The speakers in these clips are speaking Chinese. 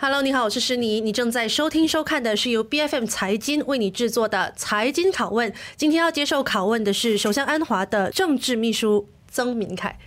Hello，你好，我是诗妮，你正在收听收看的是由 BFM 财经为你制作的财经拷问。今天要接受拷问的是首相安华的政治秘书曾明凯。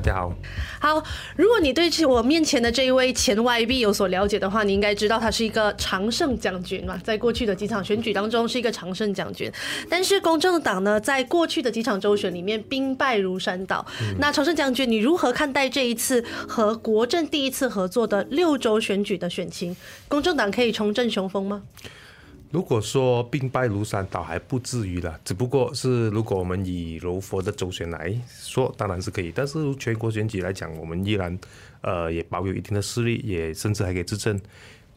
大家好，好。如果你对我面前的这一位前外币有所了解的话，你应该知道他是一个常胜将军嘛，在过去的几场选举当中是一个常胜将军。但是公正党呢，在过去的几场州选里面兵败如山倒。嗯、那常胜将军，你如何看待这一次和国政第一次合作的六州选举的选情？公正党可以重振雄风吗？如果说兵败如山倒还不至于了，只不过是如果我们以柔佛的周旋来说，当然是可以。但是全国选举来讲，我们依然呃也保有一定的势力，也甚至还可以执政。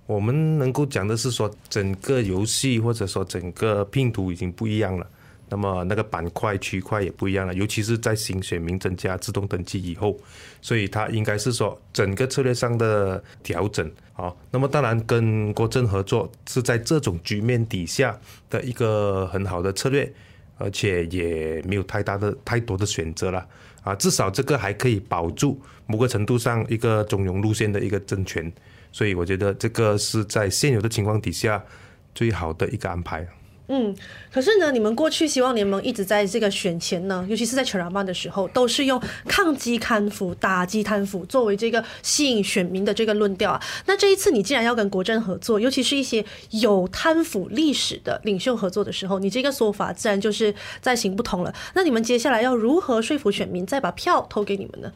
我们能够讲的是说，整个游戏或者说整个拼图已经不一样了。那么那个板块区块也不一样了，尤其是在新选民增加自动登记以后，所以它应该是说整个策略上的调整。啊，那么当然跟国阵合作是在这种局面底下的一个很好的策略，而且也没有太大的太多的选择了啊，至少这个还可以保住某个程度上一个中庸路线的一个政权，所以我觉得这个是在现有的情况底下最好的一个安排。嗯，可是呢，你们过去希望联盟一直在这个选前呢，尤其是在全拉曼的时候，都是用抗击贪腐、打击贪腐作为这个吸引选民的这个论调啊。那这一次你既然要跟国阵合作，尤其是一些有贪腐历史的领袖合作的时候，你这个说法自然就是再行不通了。那你们接下来要如何说服选民再把票投给你们呢？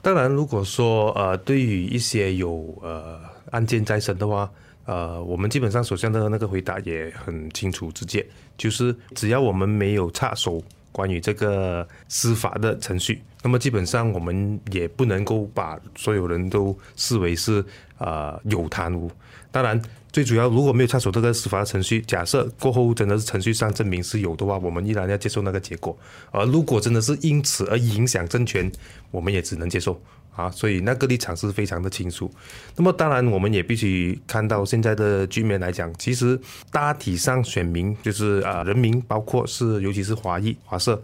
当然，如果说呃，对于一些有呃案件在身的话。呃，我们基本上首相的那个回答也很清楚直接，就是只要我们没有插手关于这个司法的程序，那么基本上我们也不能够把所有人都视为是呃有贪污。当然，最主要如果没有插手这个司法程序，假设过后真的是程序上证明是有的话，我们依然要接受那个结果。而如果真的是因此而影响政权，我们也只能接受。啊，所以那个立场是非常的清楚。那么当然，我们也必须看到现在的局面来讲，其实大体上选民就是啊人民，包括是尤其是华裔华社，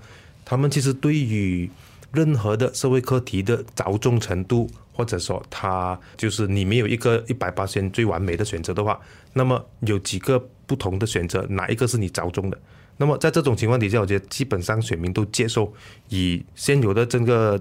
他们其实对于任何的社会课题的着重程度，或者说他就是你没有一个一百巴仙最完美的选择的话，那么有几个不同的选择，哪一个是你着重的？那么在这种情况底下，我觉得基本上选民都接受以现有的这个。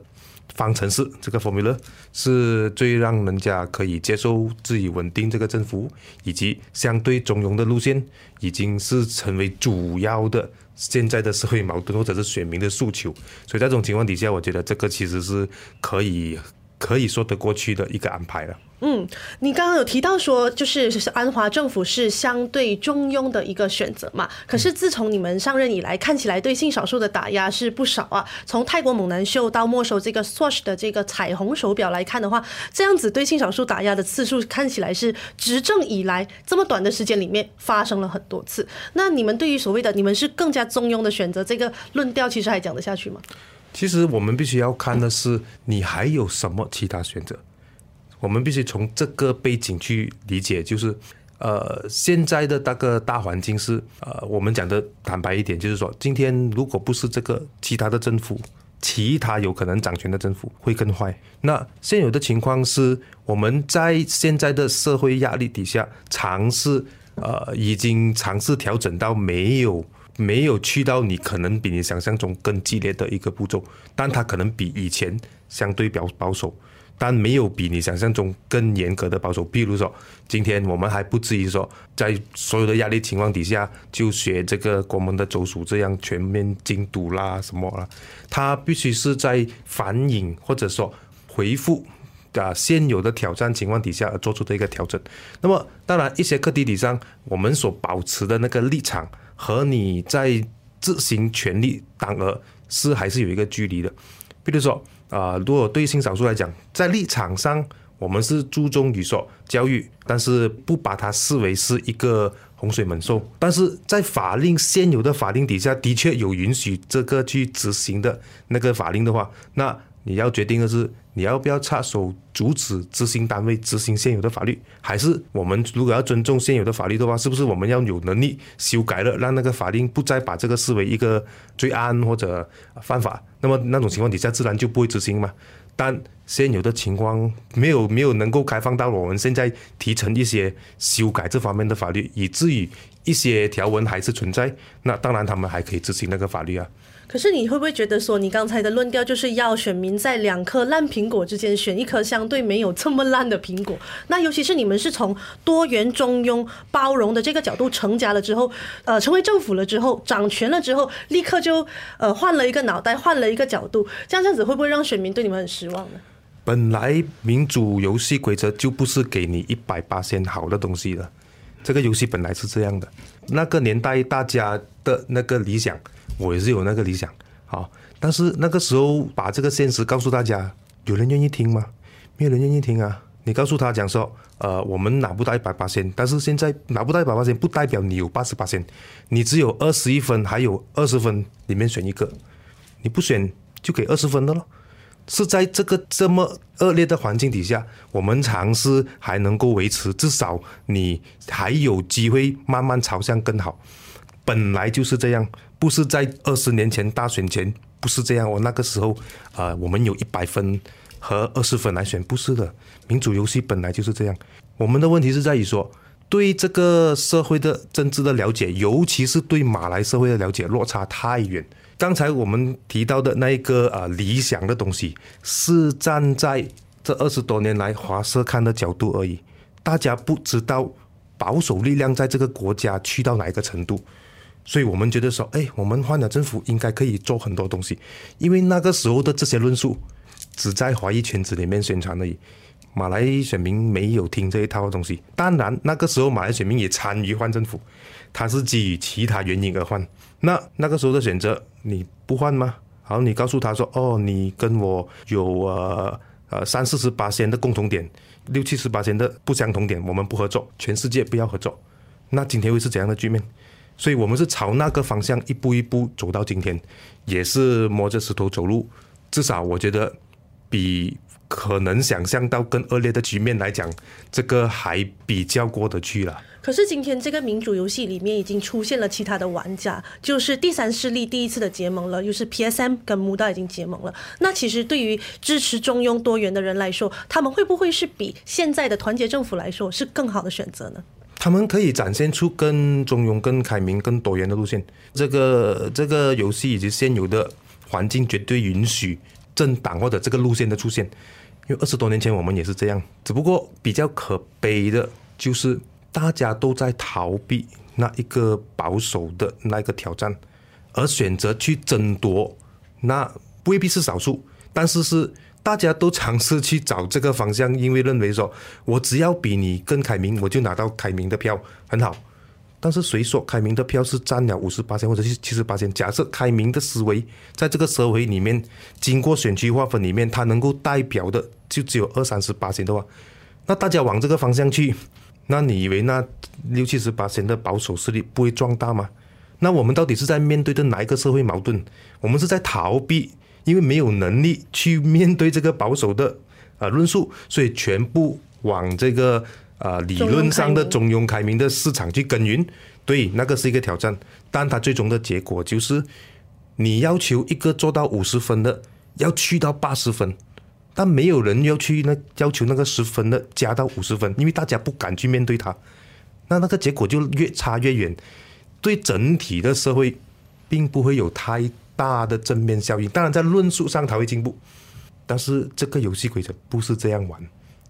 方程式这个 formula 是最让人家可以接受自己稳定这个政府，以及相对中庸的路线，已经是成为主要的现在的社会矛盾或者是选民的诉求。所以在这种情况底下，我觉得这个其实是可以可以说得过去的一个安排了。嗯，你刚刚有提到说，就是安华政府是相对中庸的一个选择嘛？可是自从你们上任以来，看起来对性少数的打压是不少啊。从泰国猛男秀到没收这个 Swatch 的这个彩虹手表来看的话，这样子对性少数打压的次数看起来是执政以来这么短的时间里面发生了很多次。那你们对于所谓的你们是更加中庸的选择这个论调，其实还讲得下去吗？其实我们必须要看的是，你还有什么其他选择？我们必须从这个背景去理解，就是，呃，现在的那个大环境是，呃，我们讲的坦白一点，就是说，今天如果不是这个其他的政府，其他有可能掌权的政府会更坏。那现有的情况是，我们在现在的社会压力底下，尝试，呃，已经尝试调整到没有没有去到你可能比你想象中更激烈的一个步骤，但它可能比以前相对比较保守。但没有比你想象中更严格的保守。比如说，今天我们还不至于说，在所有的压力情况底下，就学这个国门的州属这样全面禁赌啦什么啦。它必须是在反映或者说回复啊现有的挑战情况底下而做出的一个调整。那么，当然一些课题底上，我们所保持的那个立场和你在执行权力当儿是还是有一个距离的。比如说。啊、如果对性少数来讲，在立场上我们是注重于说教育，但是不把它视为是一个洪水猛兽。但是在法令现有的法令底下，的确有允许这个去执行的那个法令的话，那你要决定的是你要不要插手阻止执行单位执行现有的法律？还是我们如果要尊重现有的法律的话，是不是我们要有能力修改了，让那个法令不再把这个视为一个罪案或者犯法？那么那种情况底下，自然就不会执行嘛。但现有的情况没有没有能够开放到我们现在提成一些修改这方面的法律，以至于一些条文还是存在。那当然他们还可以执行那个法律啊。可是你会不会觉得说，你刚才的论调就是要选民在两颗烂苹果之间选一颗相对没有这么烂的苹果？那尤其是你们是从多元、中庸、包容的这个角度成家了之后，呃，成为政府了之后，掌权了之后，立刻就呃换了一个脑袋，换了一个角度，这样这样子会不会让选民对你们很失望呢？本来民主游戏规则就不是给你一百八千好的东西的，这个游戏本来是这样的。那个年代大家的那个理想，我也是有那个理想，好，但是那个时候把这个现实告诉大家，有人愿意听吗？没有人愿意听啊。你告诉他讲说，呃，我们拿不到一百巴仙，但是现在拿不到一百巴仙，不代表你有八十巴仙，你只有二十一分，还有二十分里面选一个，你不选就给二十分的咯。是在这个这么恶劣的环境底下，我们尝试还能够维持，至少你还有机会慢慢朝向更好。本来就是这样，不是在二十年前大选前不是这样。我那个时候啊、呃，我们有一百分和二十分来选，不是的。民主游戏本来就是这样。我们的问题是在于说，对这个社会的政治的了解，尤其是对马来社会的了解，落差太远。刚才我们提到的那一个啊理想的东西，是站在这二十多年来华社看的角度而已。大家不知道保守力量在这个国家去到哪一个程度，所以我们觉得说，哎，我们换了政府应该可以做很多东西。因为那个时候的这些论述，只在华裔圈子里面宣传而已。马来选民没有听这一套东西。当然，那个时候马来选民也参与换政府，他是基于其他原因而换。那那个时候的选择，你不换吗？好，你告诉他说，哦，你跟我有呃呃三四十八仙的共同点，六七十八仙的不相同点，我们不合作，全世界不要合作。那今天会是怎样的局面？所以我们是朝那个方向一步一步走到今天，也是摸着石头走路。至少我觉得比可能想象到更恶劣的局面来讲，这个还比较过得去了。可是今天这个民主游戏里面已经出现了其他的玩家，就是第三势力第一次的结盟了，又是 PSM 跟 MUDA 已经结盟了。那其实对于支持中庸多元的人来说，他们会不会是比现在的团结政府来说是更好的选择呢？他们可以展现出更中庸、更开明、更多元的路线。这个这个游戏以及现有的环境绝对允许政党或者这个路线的出现。因为二十多年前我们也是这样，只不过比较可悲的就是。大家都在逃避那一个保守的那个挑战，而选择去争夺，那未必是少数，但是是大家都尝试去找这个方向，因为认为说，我只要比你更开明，我就拿到开明的票，很好。但是谁说开明的票是占了五十八千或者是七十八千？假设开明的思维在这个社会里面，经过选区划分里面，它能够代表的就只有二三十八千的话，那大家往这个方向去。那你以为那六七十八千的保守势力不会壮大吗？那我们到底是在面对的哪一个社会矛盾？我们是在逃避，因为没有能力去面对这个保守的呃论述，所以全部往这个呃理论上的中庸开明的市场去耕耘。对，那个是一个挑战，但它最终的结果就是你要求一个做到五十分的，要去到八十分。但没有人要去那要求那个十分的加到五十分，因为大家不敢去面对它，那那个结果就越差越远，对整体的社会并不会有太大的正面效应。当然，在论述上它会进步，但是这个游戏规则不是这样玩，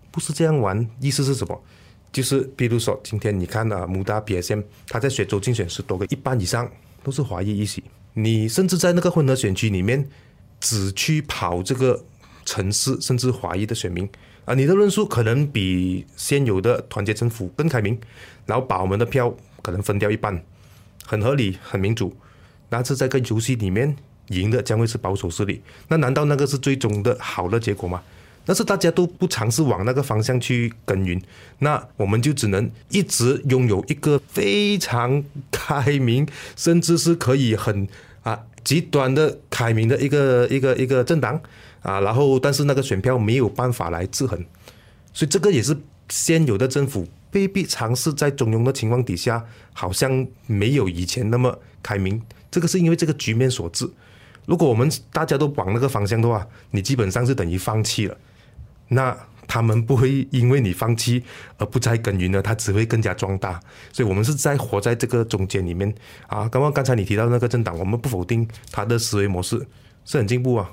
不是这样玩。意思是什么？就是比如说，今天你看啊，MUDA PSM，他在雪州竞选十多个，一半以上都是华裔一席，你甚至在那个混合选区里面只去跑这个。城市甚至华裔的选民啊，你的论述可能比现有的团结政府更开明，然后把我们的票可能分掉一半，很合理，很民主。但是在这个游戏里面赢的将会是保守势力，那难道那个是最终的好的结果吗？但是大家都不尝试往那个方向去耕耘，那我们就只能一直拥有一个非常开明，甚至是可以很。啊，极端的开明的一个一个一个政党啊，然后但是那个选票没有办法来制衡，所以这个也是现有的政府未必尝试在中庸的情况底下，好像没有以前那么开明。这个是因为这个局面所致。如果我们大家都往那个方向的话，你基本上是等于放弃了。那。他们不会因为你放弃而不再耕耘了，他只会更加壮大。所以，我们是在活在这个中间里面啊。刚刚刚才你提到那个政党，我们不否定他的思维模式是很进步啊。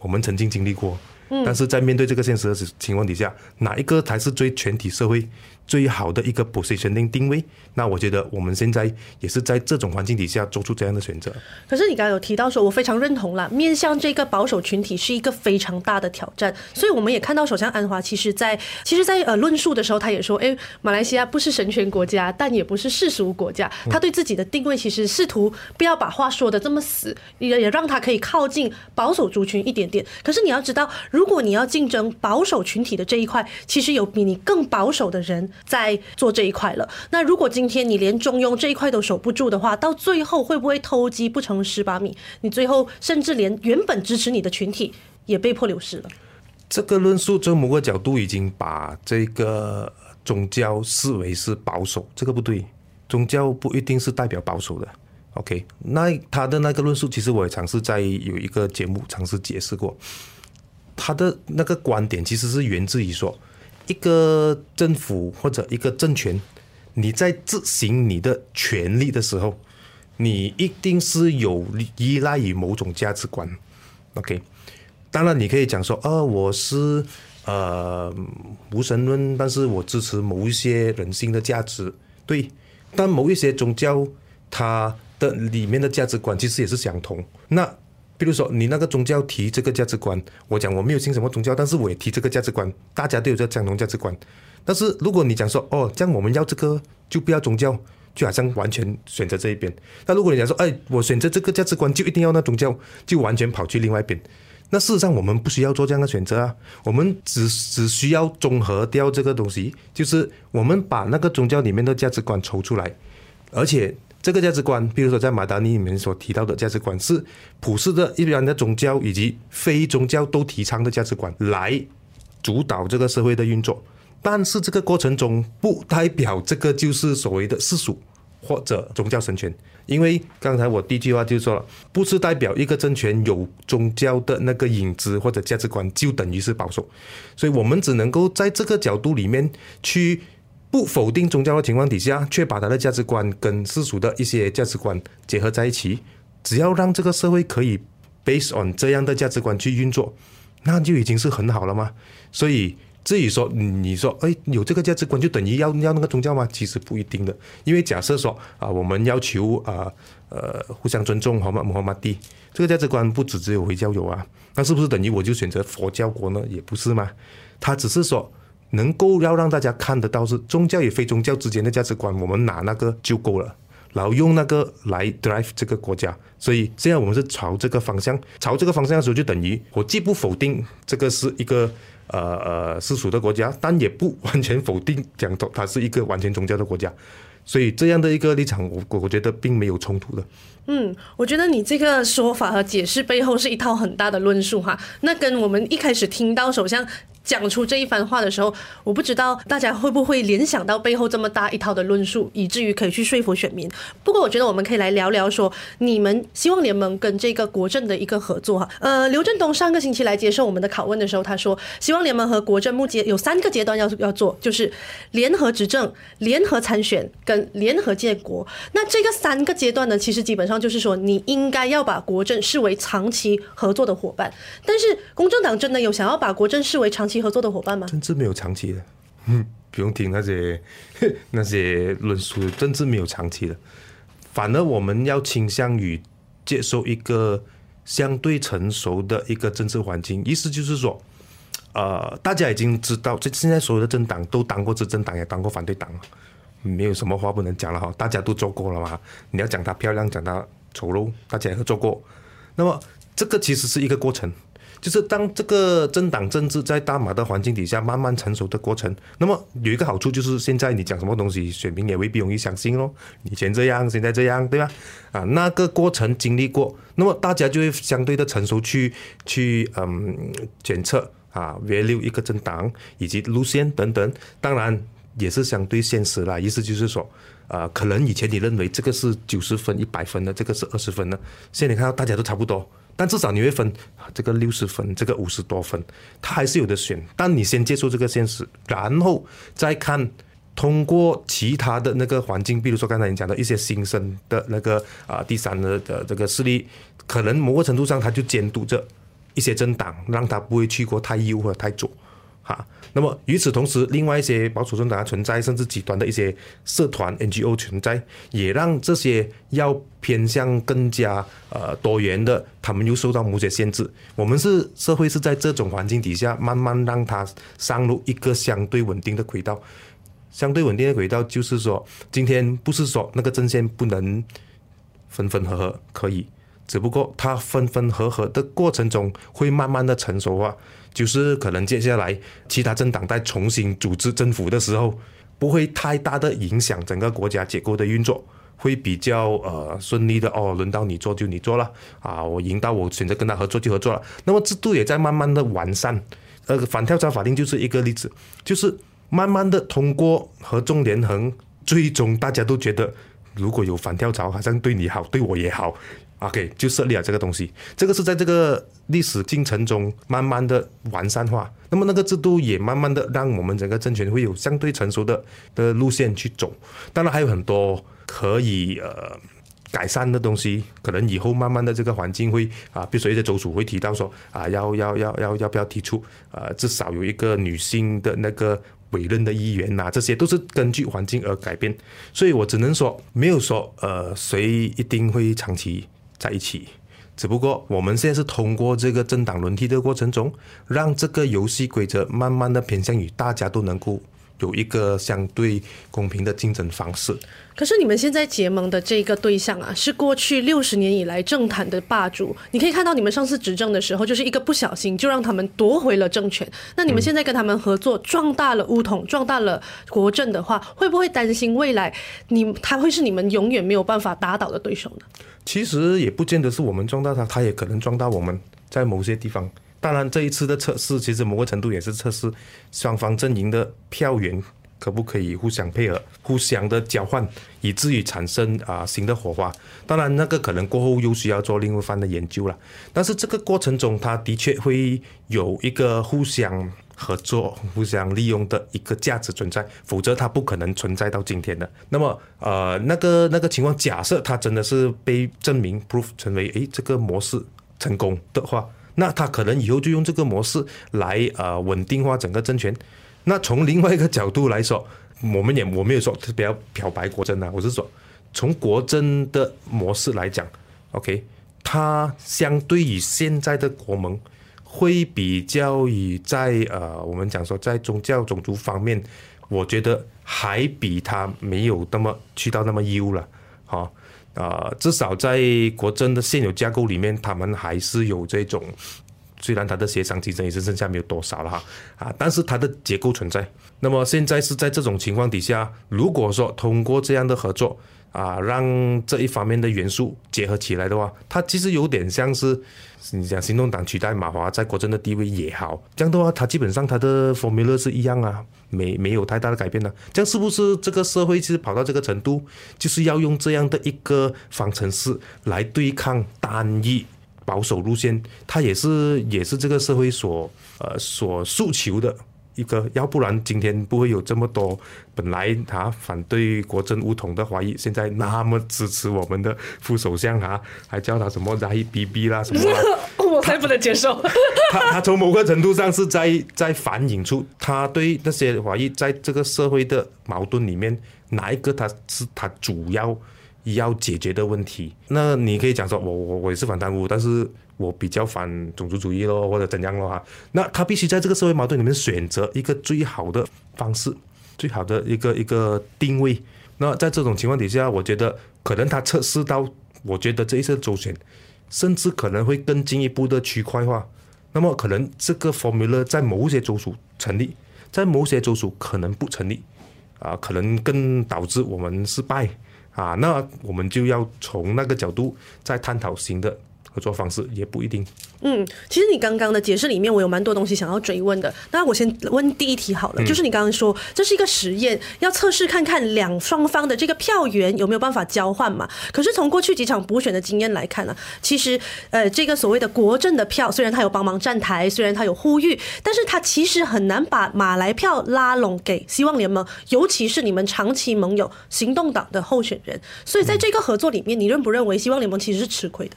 我们曾经经历过，但是在面对这个现实的情况底下，哪一个才是最全体社会最好的一个 positioning 定位？那我觉得我们现在也是在这种环境底下做出这样的选择。可是你刚刚有提到说，我非常认同啦，面向这个保守群体是一个非常大的挑战。所以我们也看到首相安华其实在其实在呃论述的时候，他也说，哎，马来西亚不是神权国家，但也不是世俗国家。他对自己的定位其实试图不要把话说的这么死，也也让他可以靠近保守族群一点点。可是你要知道，如果你要竞争保守群体的这一块，其实有比你更保守的人在做这一块了。那如果今天你连中庸这一块都守不住的话，到最后会不会偷鸡不成蚀把米？你最后甚至连原本支持你的群体也被迫流失了。这个论述从某个角度已经把这个宗教视为是保守，这个不对。宗教不一定是代表保守的。OK，那他的那个论述，其实我也尝试在有一个节目尝试解释过，他的那个观点其实是源自于说。一个政府或者一个政权，你在执行你的权力的时候，你一定是有依赖于某种价值观。OK，当然你可以讲说，啊，我是呃无神论，但是我支持某一些人性的价值。对，但某一些宗教它的里面的价值观其实也是相同。那比如说，你那个宗教提这个价值观，我讲我没有信什么宗教，但是我也提这个价值观，大家都有这相同价值观。但是如果你讲说，哦，这样我们要这个就不要宗教，就好像完全选择这一边。那如果你讲说，哎，我选择这个价值观就一定要那宗教，就完全跑去另外一边。那事实上我们不需要做这样的选择啊，我们只只需要综合掉这个东西，就是我们把那个宗教里面的价值观抽出来，而且。这个价值观，比如说在马达尼里面所提到的价值观，是普世的、一般的宗教以及非宗教都提倡的价值观，来主导这个社会的运作。但是这个过程中，不代表这个就是所谓的世俗或者宗教神权，因为刚才我第一句话就说了，不是代表一个政权有宗教的那个影子或者价值观就等于是保守，所以我们只能够在这个角度里面去。不否定宗教的情况底下，却把他的价值观跟世俗的一些价值观结合在一起，只要让这个社会可以 based on 这样的价值观去运作，那就已经是很好了嘛。所以至于说你说，哎，有这个价值观就等于要要那个宗教吗？其实不一定的，因为假设说啊，我们要求啊呃互相尊重，好吗？穆罕默德这个价值观不只只有回教有啊，那是不是等于我就选择佛教国呢？也不是嘛，他只是说。能够要让大家看得到是宗教与非宗教之间的价值观，我们拿那个就够了，然后用那个来 drive 这个国家。所以现在我们是朝这个方向，朝这个方向的时候，就等于我既不否定这个是一个呃呃世俗的国家，但也不完全否定讲它是一个完全宗教的国家。所以这样的一个立场，我我觉得并没有冲突的。嗯，我觉得你这个说法和解释背后是一套很大的论述哈。那跟我们一开始听到首相讲出这一番话的时候，我不知道大家会不会联想到背后这么大一套的论述，以至于可以去说服选民。不过，我觉得我们可以来聊聊说，你们希望联盟跟这个国政的一个合作哈。呃，刘振东上个星期来接受我们的拷问的时候，他说，希望联盟和国政目前有三个阶段要要做，就是联合执政、联合参选跟联合建国。那这个三个阶段呢，其实基本上就是说，你应该要把国政视为长期合作的伙伴。但是，公正党真的有想要把国政视为长期合作的伙伴吗？政治没有长期的，嗯，不用听那些那些论述，政治没有长期的，反而我们要倾向于接受一个相对成熟的一个政治环境。意思就是说，呃，大家已经知道，这现在所有的政党都当过执政党，也当过反对党，没有什么话不能讲了哈，大家都做过了嘛。你要讲他漂亮，讲他丑陋，大家也会做过。那么这个其实是一个过程。就是当这个政党政治在大马的环境底下慢慢成熟的过程，那么有一个好处就是现在你讲什么东西，选民也未必容易相信咯。以前这样，现在这样，对吧？啊，那个过程经历过，那么大家就会相对的成熟去去嗯检测啊，value 一个政党以及路线等等，当然也是相对现实啦。意思就是说。呃，可能以前你认为这个是九十分、一百分的，这个是二十分的，现在你看到大家都差不多，但至少你会分这个六十分，这个五十多分，他还是有的选。但你先接受这个现实，然后再看通过其他的那个环境，比如说刚才你讲的一些新生的那个啊、第三的的这个势力，可能某个程度上他就监督着一些政党，让他不会去过太右或者太左。哈，那么与此同时，另外一些保守政党存在，甚至极端的一些社团 NGO 存在，也让这些要偏向更加呃多元的，他们又受到某些限制。我们是社会是在这种环境底下，慢慢让它上入一个相对稳定的轨道。相对稳定的轨道就是说，今天不是说那个阵线不能分分合合，可以，只不过它分分合合的过程中会慢慢的成熟化。就是可能接下来其他政党在重新组织政府的时候，不会太大的影响整个国家结构的运作，会比较呃顺利的哦。轮到你做就你做了啊，我赢到我选择跟他合作就合作了。那么制度也在慢慢的完善，呃，反跳槽法令就是一个例子，就是慢慢的通过合纵连横，最终大家都觉得如果有反跳槽，好像对你好，对我也好。OK，就设立了这个东西，这个是在这个历史进程中慢慢的完善化。那么那个制度也慢慢的让我们整个政权会有相对成熟的的路线去走。当然还有很多可以呃改善的东西，可能以后慢慢的这个环境会啊，比如说一些州属会提到说啊，要要要要要不要提出呃至少有一个女性的那个委任的议员呐，这些都是根据环境而改变。所以我只能说，没有说呃谁一定会长期。在一起，只不过我们现在是通过这个政党轮替的过程中，让这个游戏规则慢慢的偏向于大家都能够有一个相对公平的竞争方式。可是你们现在结盟的这个对象啊，是过去六十年以来政坛的霸主。你可以看到，你们上次执政的时候，就是一个不小心就让他们夺回了政权。那你们现在跟他们合作，壮大了乌统，壮大了国政的话，会不会担心未来你他会是你们永远没有办法打倒的对手呢？其实也不见得是我们壮大他，他也可能壮大我们，在某些地方。当然，这一次的测试，其实某个程度也是测试双方阵营的票源可不可以互相配合、互相的交换，以至于产生啊新的火花。当然，那个可能过后又需要做另一番的研究了。但是这个过程中，它的确会有一个互相。合作、互相利用的一个价值存在，否则它不可能存在到今天的。那么，呃，那个那个情况，假设它真的是被证明 proof 成为诶这个模式成功的话，那他可能以后就用这个模式来呃稳定化整个政权。那从另外一个角度来说，我们也我没有说特别要漂白国政啊，我是说从国政的模式来讲，OK，它相对于现在的国盟。会比较于在呃，我们讲说在宗教种族方面，我觉得还比他没有那么去到那么优了，好、呃，至少在国政的现有架构里面，他们还是有这种，虽然他的协商机制也是剩下没有多少了哈，啊，但是它的结构存在。那么现在是在这种情况底下，如果说通过这样的合作。啊，让这一方面的元素结合起来的话，它其实有点像是你讲行动党取代马华在国政的地位也好，这样的话，他基本上他的 formula 是一样啊，没没有太大的改变呢、这样是不是这个社会其实跑到这个程度，就是要用这样的一个方程式来对抗单一保守路线？它也是也是这个社会所呃所诉求的。一个，要不然今天不会有这么多本来他反对国阵巫统的华裔，现在那么支持我们的副首相啊，还叫他什么 Zahid Bibi 啦什么啦，我才不能接受。他他从某个程度上是在在反映出他对那些华裔在这个社会的矛盾里面，哪一个他是他主要要解决的问题。那你可以讲说，我我我也是反贪污，但是。我比较反种族主义咯，或者怎样咯哈？那他必须在这个社会矛盾里面选择一个最好的方式，最好的一个一个定位。那在这种情况底下，我觉得可能他测试到，我觉得这一次周选，甚至可能会更进一步的区块化。那么可能这个 formula 在某些州属成立，在某些州属可能不成立，啊，可能更导致我们失败啊。那我们就要从那个角度再探讨新的。合作方式也不一定。嗯，其实你刚刚的解释里面，我有蛮多东西想要追问的。那我先问第一题好了，就是你刚刚说这是一个实验，要测试看看两双方的这个票源有没有办法交换嘛？可是从过去几场补选的经验来看呢，其实呃，这个所谓的国政的票，虽然他有帮忙站台，虽然他有呼吁，但是他其实很难把马来票拉拢给希望联盟，尤其是你们长期盟友行动党的候选人。所以在这个合作里面，你认不认为希望联盟其实是吃亏的？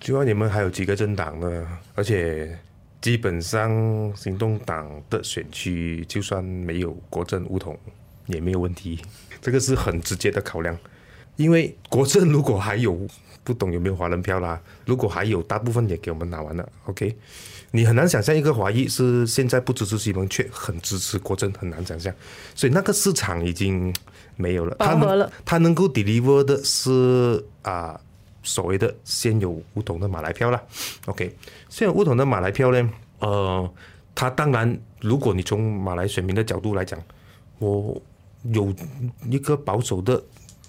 希望你们还有几个政党呢？而且基本上行动党的选区就算没有国政乌统也没有问题，这个是很直接的考量。因为国政如果还有不懂有没有华人票啦，如果还有大部分也给我们拿完了，OK？你很难想象一个华裔是现在不支持西蒙却很支持国政，很难想象。所以那个市场已经没有了。饱和了。他能够 deliver 的是啊。所谓的现有巫统的马来票了，OK，现有巫统的马来票呢，呃，他当然，如果你从马来选民的角度来讲，我有一个保守的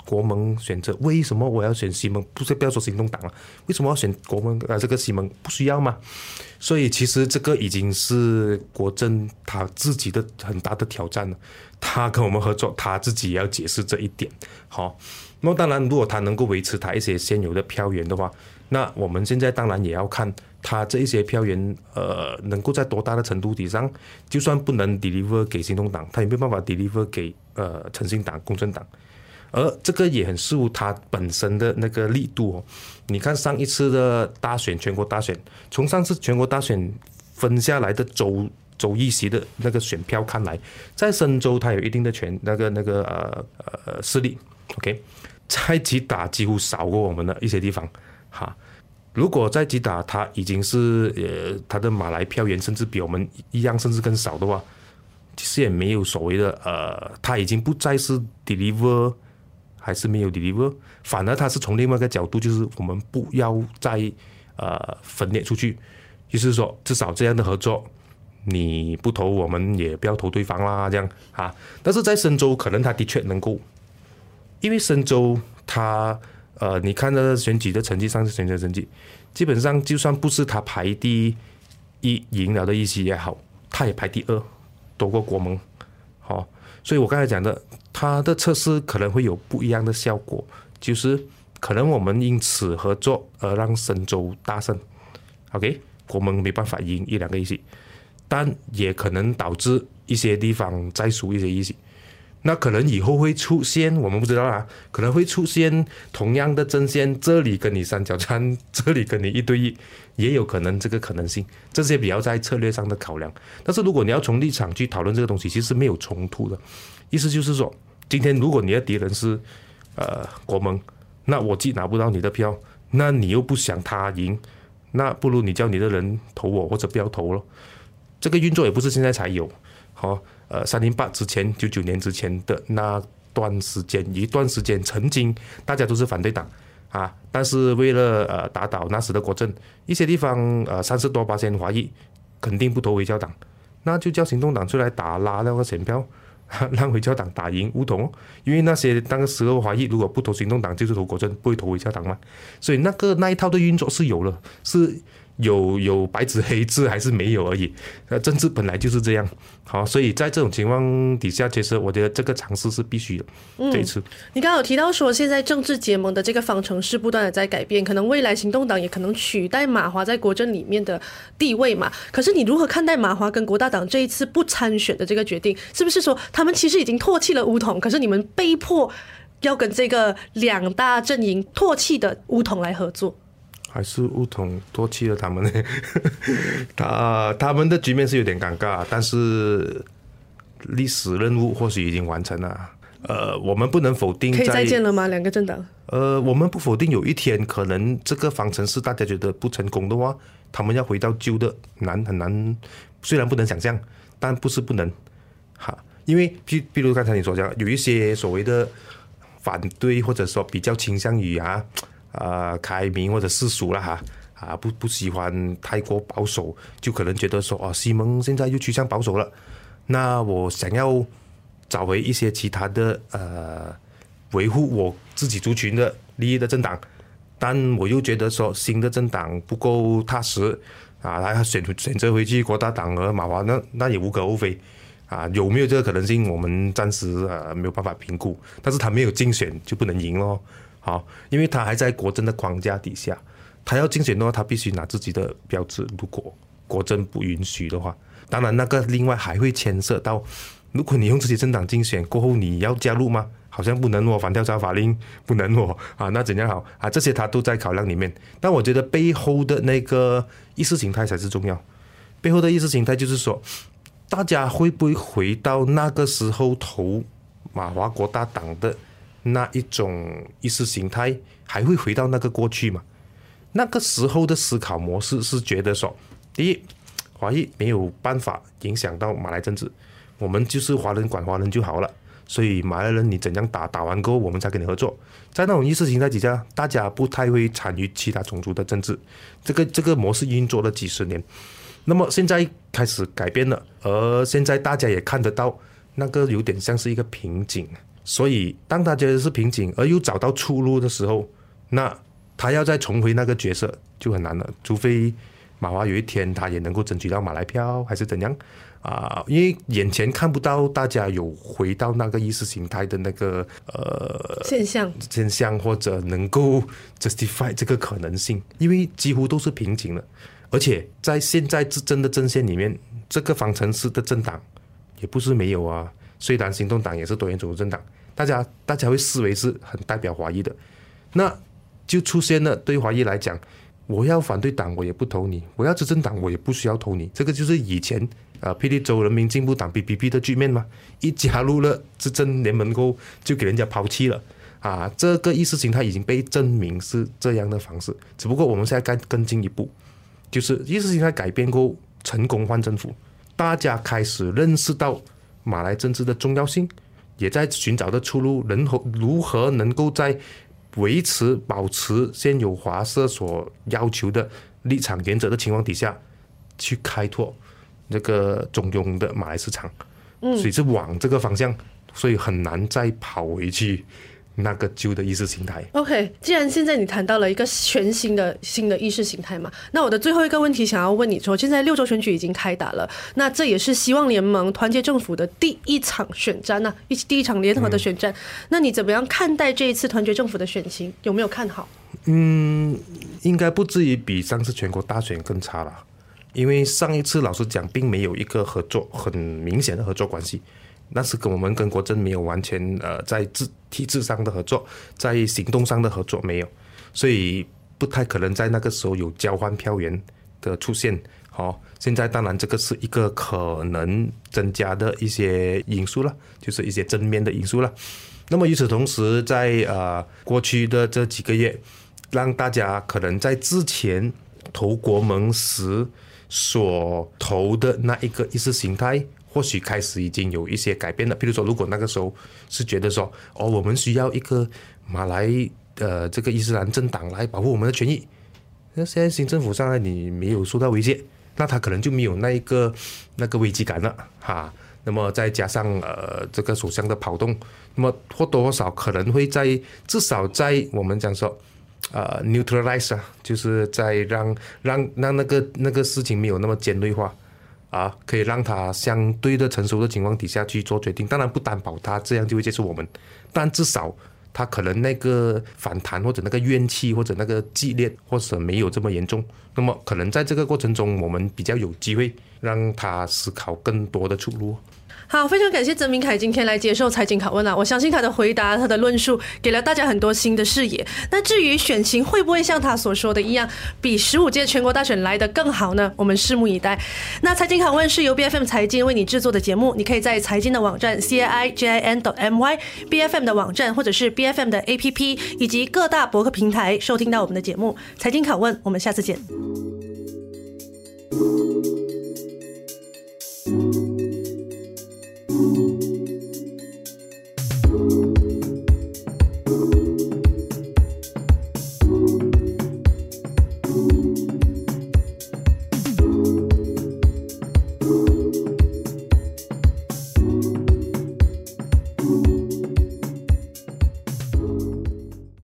国盟选择，为什么我要选西蒙？不是不要说行动党了，为什么要选国盟？呃，这个西蒙不需要吗？所以其实这个已经是国阵他自己的很大的挑战了。他跟我们合作，他自己也要解释这一点，好。那么当然，如果他能够维持他一些现有的票源的话，那我们现在当然也要看他这一些票源，呃，能够在多大的程度底上，就算不能 deliver 给行动党，他也没办法 deliver 给呃诚信党、公正党，而这个也很视乎他本身的那个力度哦。你看上一次的大选，全国大选，从上次全国大选分下来的州州议席的那个选票看来，在深州他有一定的权，那个那个呃呃势力，OK。在吉打几乎少过我们的一些地方，哈。如果在吉打他已经是呃他的马来票源甚至比我们一样，甚至更少的话，其实也没有所谓的呃，他已经不再是 deliver 还是没有 deliver，反而他是从另外一个角度，就是我们不要再呃分裂出去，就是说至少这样的合作，你不投我们也不要投对方啦，这样啊。但是在深州可能他的确能够。因为深州，他呃，你看的选举的成绩，上次选举的成绩，基本上就算不是他排第一赢了的议席也好，他也排第二，多过国盟，好，所以我刚才讲的，他的测试可能会有不一样的效果，就是可能我们因此合作而让深州大胜，OK，国盟没办法赢一两个一席，但也可能导致一些地方再输一些一席。那可能以后会出现，我们不知道啊，可能会出现同样的阵线，这里跟你三角战，这里跟你一对一，也有可能这个可能性，这些比较在策略上的考量。但是如果你要从立场去讨论这个东西，其实没有冲突的。意思就是说，今天如果你的敌人是呃国盟，那我既拿不到你的票，那你又不想他赢，那不如你叫你的人投我，或者不要投了。这个运作也不是现在才有，好。呃，三零八之前，九九年之前的那段时间，一段时间曾经大家都是反对党啊，但是为了呃打倒那时的国阵，一些地方呃三十多八千华裔肯定不投回教党，那就叫行动党出来打拉那个选票，让回教党打赢巫统，因为那些那个时候华裔如果不投行动党就是投国阵，不会投回教党嘛，所以那个那一套的运作是有了，是。有有白纸黑字还是没有而已，那，政治本来就是这样，好，所以在这种情况底下，其实我觉得这个尝试是必须的。嗯，这一次，你刚刚有提到说，现在政治结盟的这个方程式不断的在改变，可能未来行动党也可能取代马华在国政里面的地位嘛？可是你如何看待马华跟国大党这一次不参选的这个决定？是不是说他们其实已经唾弃了巫统，可是你们被迫要跟这个两大阵营唾弃的巫统来合作？还是巫统唾弃了他们呢？他他们的局面是有点尴尬，但是历史任务或许已经完成了。呃，我们不能否定可以再见了吗？两个政党？呃，我们不否定有一天可能这个方程式大家觉得不成功的话，他们要回到旧的难很难。虽然不能想象，但不是不能。哈，因为比比如刚才你所讲，有一些所谓的反对或者说比较倾向于啊。呃，开明或者世俗了哈，啊，不不喜欢太过保守，就可能觉得说哦，西蒙现在又趋向保守了，那我想要找回一些其他的呃维护我自己族群的利益的政党，但我又觉得说新的政党不够踏实啊，来选选择回去国大党和马华，那那也无可厚非。啊，有没有这个可能性？我们暂时呃没有办法评估。但是他没有竞选就不能赢咯。好，因为他还在国政的框架底下，他要竞选的话，他必须拿自己的标志。如果国政不允许的话，当然那个另外还会牵涉到，如果你用自己政党竞选过后，你要加入吗？好像不能哦，反调查法令不能哦。啊，那怎样好啊？这些他都在考量里面。但我觉得背后的那个意识形态才是重要。背后的意识形态就是说。大家会不会回到那个时候投马华国大党的那一种意识形态？还会回到那个过去吗？那个时候的思考模式是觉得说，第一，华裔没有办法影响到马来政治，我们就是华人管华人就好了。所以马来人你怎样打，打完过后我们才跟你合作。在那种意识形态底下，大家不太会参与其他种族的政治。这个这个模式运作了几十年。那么现在开始改变了，而现在大家也看得到，那个有点像是一个瓶颈。所以当他觉得是瓶颈，而又找到出路的时候，那他要再重回那个角色就很难了。除非马华有一天他也能够争取到马来票，还是怎样啊？因为眼前看不到大家有回到那个意识形态的那个呃现象现象，或者能够 justify 这个可能性，因为几乎都是瓶颈了。而且在现在执政的阵线里面，这个方程式的政党也不是没有啊。虽然行动党也是多元种族政党，大家大家会视为是很代表华裔的，那就出现了对华裔来讲，我要反对党我也不投你，我要执政党我也不需要投你。这个就是以前啊霹雳州人民进步党 PPP 的局面嘛，一加入了执政联盟后就给人家抛弃了啊。这个意识形态已经被证明是这样的方式，只不过我们现在更更进一步。就是意识形态改变过，成功换政府，大家开始认识到马来政治的重要性，也在寻找的出路，能和如何能够在维持、保持现有华社所要求的立场原则的情况底下，去开拓这个中庸的马来市场，所以是往这个方向，所以很难再跑回去。那个旧的意识形态。OK，既然现在你谈到了一个全新的新的意识形态嘛，那我的最后一个问题想要问你说，现在六州选举已经开打了，那这也是希望联盟团结政府的第一场选战呢，一第一场联合的选战。嗯、那你怎么样看待这一次团结政府的选情？有没有看好？嗯，应该不至于比上次全国大选更差了，因为上一次老实讲，并没有一个合作很明显的合作关系。那是跟我们跟国政没有完全呃在制体制上的合作，在行动上的合作没有，所以不太可能在那个时候有交换票源的出现。好，现在当然这个是一个可能增加的一些因素了，就是一些正面的因素了。那么与此同时，在呃过去的这几个月，让大家可能在之前投国盟时所投的那一个意识形态。或许开始已经有一些改变了，比如说，如果那个时候是觉得说，哦，我们需要一个马来呃这个伊斯兰政党来保护我们的权益，那现在新政府上来你没有受到威胁，那他可能就没有那一个那个危机感了哈。那么再加上呃这个首相的跑动，那么或多或少可能会在至少在我们讲说呃 neutralize 啊，就是在让让让那个那个事情没有那么尖锐化。啊，可以让他相对的成熟的情况底下去做决定，当然不担保他这样就会接受我们，但至少他可能那个反弹或者那个怨气或者那个激烈或者没有这么严重，那么可能在这个过程中，我们比较有机会让他思考更多的出路。好，非常感谢曾明凯今天来接受财经拷问啊！我相信他的回答、他的论述给了大家很多新的视野。那至于选情会不会像他所说的一样，比十五届全国大选来得更好呢？我们拭目以待。那财经拷问是由 BFM 财经为你制作的节目，你可以在财经的网站 c a i j i n dot m y b f m 的网站或者是 B F M 的 A P P 以及各大博客平台收听到我们的节目。财经拷问，我们下次见。